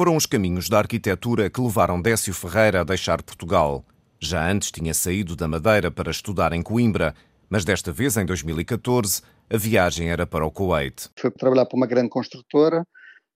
foram os caminhos da arquitetura que levaram Décio Ferreira a deixar Portugal. Já antes tinha saído da Madeira para estudar em Coimbra, mas desta vez, em 2014, a viagem era para o Kuwait. Foi trabalhar para uma grande construtora,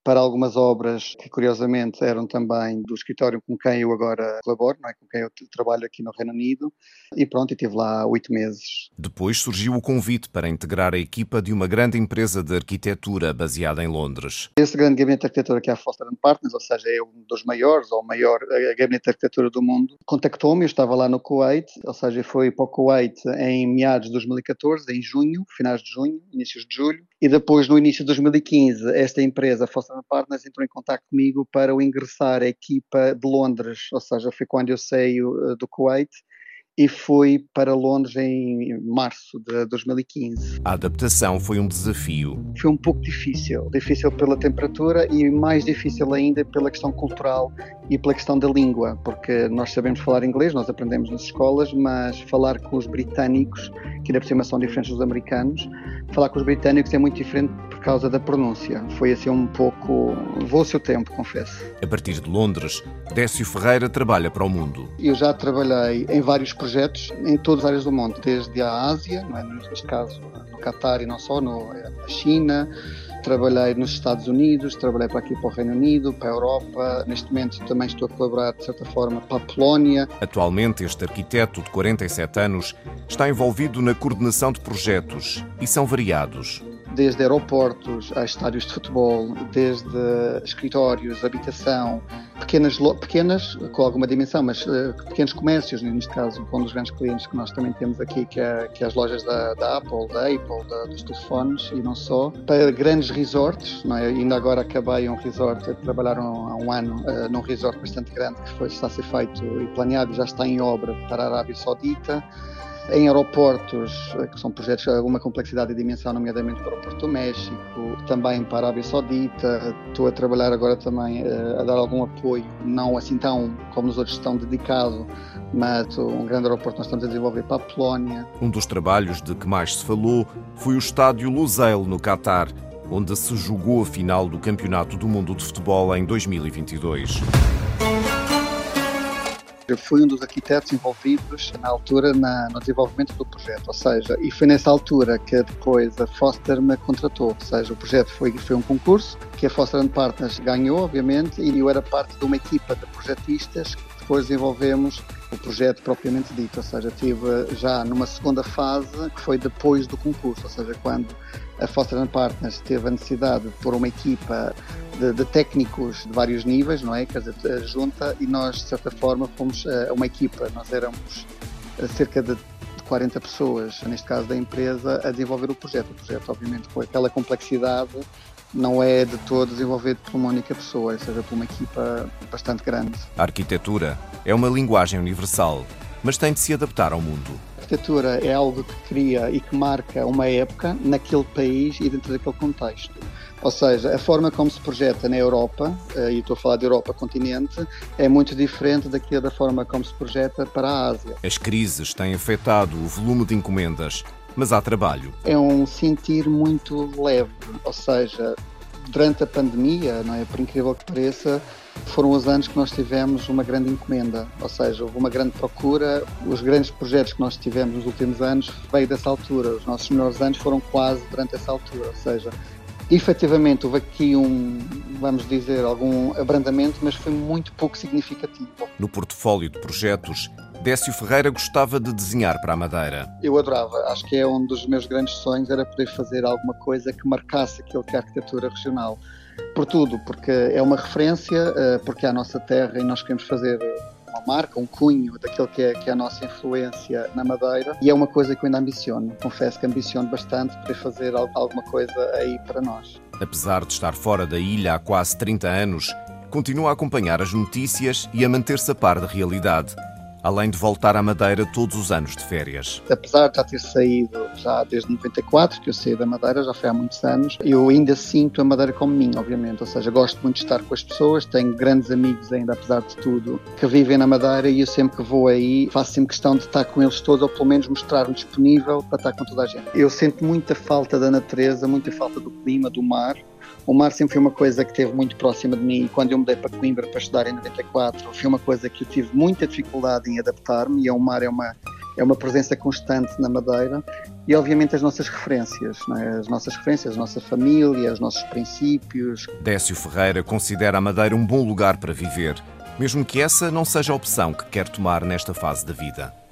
para algumas obras que curiosamente eram também do escritório com quem eu agora colaboro, não é? com quem eu trabalho aqui no Reino Unido, e pronto, e estive lá oito meses. Depois surgiu o convite para integrar a equipa de uma grande empresa de arquitetura baseada em Londres. Esse grande gabinete de arquitetura que é a Foster Partners, ou seja, é um dos maiores, ou o maior gabinete de arquitetura do mundo, contactou-me, eu estava lá no Kuwait, ou seja, foi para o Kuwait em meados de 2014, em junho, finais de junho, inícios de julho, e depois no início de 2015 esta empresa, Foster Partners entrou em contato comigo para o ingressar a equipa de Londres, ou seja, foi quando eu saio eh, do Kuwait e fui para Londres em março de 2015. A adaptação foi um desafio. Foi um pouco difícil, difícil pela temperatura e mais difícil ainda pela questão cultural e pela questão da língua, porque nós sabemos falar inglês, nós aprendemos nas escolas, mas falar com os britânicos, que ainda por cima são diferentes dos americanos, falar com os britânicos é muito diferente causa da pronúncia. Foi assim um pouco. Vou o seu tempo, confesso. A partir de Londres, Décio Ferreira trabalha para o mundo. Eu já trabalhei em vários projetos em todas as áreas do mundo, desde a Ásia, não é? neste caso no Catar e não só, no, na China, trabalhei nos Estados Unidos, trabalhei para aqui para o Reino Unido, para a Europa. Neste momento também estou a colaborar, de certa forma, para a Polónia. Atualmente, este arquiteto de 47 anos está envolvido na coordenação de projetos e são variados desde aeroportos a estádios de futebol, desde escritórios, habitação, pequenas, pequenas com alguma dimensão, mas uh, pequenos comércios, neste caso, um dos grandes clientes que nós também temos aqui, que é, que é as lojas da, da, Apple, da Apple, da, dos telefones e não só, para grandes resorts, não é? ainda agora acabei um resort, trabalharam há um ano uh, num resort bastante grande que foi, está a ser feito e planeado, já está em obra para a Arábia Saudita, em aeroportos, eh, que são projetos de alguma complexidade e dimensão, nomeadamente para o Porto México, também para a Arábia Saudita. Estou a trabalhar agora também uh, a dar algum apoio, não assim tão como os outros estão dedicado, mas um grande aeroporto nós estamos a desenvolver para a Polónia. Um dos trabalhos de que mais se falou foi o estádio Lusail, no Catar, onde se jogou a final do Campeonato do Mundo de Futebol em 2022. Eu fui um dos arquitetos envolvidos na altura na, no desenvolvimento do projeto, ou seja, e foi nessa altura que depois a Foster me contratou, ou seja, o projeto foi, foi um concurso que a Foster Partners ganhou, obviamente, e eu era parte de uma equipa de projetistas que depois desenvolvemos o projeto propriamente dito, ou seja, tive já numa segunda fase que foi depois do concurso, ou seja, quando a Foster Partners teve a necessidade de pôr uma equipa de, de, técnicos de vários níveis, não é? Quer dizer, junta e nós, de certa forma, fomos uh, uma equipa, nós éramos uh, cerca de 40 pessoas, neste caso da empresa, a desenvolver o projeto. O projeto, obviamente, com aquela complexidade, não é de todo desenvolvido por uma única pessoa, ou seja, por uma equipa bastante grande. A arquitetura é uma linguagem universal, mas tem de se adaptar ao mundo. A arquitetura é algo que cria e que marca uma época naquele país e dentro daquele contexto. Ou seja, a forma como se projeta na Europa, eh, e estou a falar de Europa continente, é muito diferente daquilo da forma como se projeta para a Ásia. As crises têm afetado o volume de encomendas, mas há trabalho. É um sentir muito leve, ou seja, durante a pandemia, não é? por incrível que pareça, foram os anos que nós tivemos uma grande encomenda, ou seja, houve uma grande procura. Os grandes projetos que nós tivemos nos últimos anos veio dessa altura. Os nossos melhores anos foram quase durante essa altura, ou seja, efetivamente houve aqui um, vamos dizer, algum abrandamento, mas foi muito pouco significativo. No portfólio de projetos, Décio Ferreira gostava de desenhar para a Madeira. Eu adorava, acho que é um dos meus grandes sonhos, era poder fazer alguma coisa que marcasse aquilo que é a arquitetura regional. Por tudo, porque é uma referência, eh, porque é a nossa terra e nós queremos fazer uma marca, um cunho daquilo que é, que é a nossa influência na Madeira e é uma coisa que eu ainda ambiciono. Confesso que ambiciono bastante poder fazer alguma coisa aí para nós. Apesar de estar fora da ilha há quase 30 anos, continua a acompanhar as notícias e a manter-se a par da realidade além de voltar à Madeira todos os anos de férias. Apesar de já ter saído já desde 94, que eu saí da Madeira, já foi há muitos anos, eu ainda sinto a Madeira como minha, obviamente. Ou seja, gosto muito de estar com as pessoas, tenho grandes amigos ainda, apesar de tudo, que vivem na Madeira e eu sempre que vou aí faço sempre questão de estar com eles todos, ou pelo menos mostrar-me disponível para estar com toda a gente. Eu sinto muita falta da natureza, muita falta do clima, do mar o mar sempre foi uma coisa que esteve muito próxima de mim. E quando eu mudei para Coimbra para estudar em 94, foi uma coisa que eu tive muita dificuldade em adaptar-me. E o mar é uma, é uma presença constante na Madeira. E, obviamente, as nossas referências, é? as nossas referências, a nossa família, os nossos princípios. Décio Ferreira considera a Madeira um bom lugar para viver, mesmo que essa não seja a opção que quer tomar nesta fase da vida.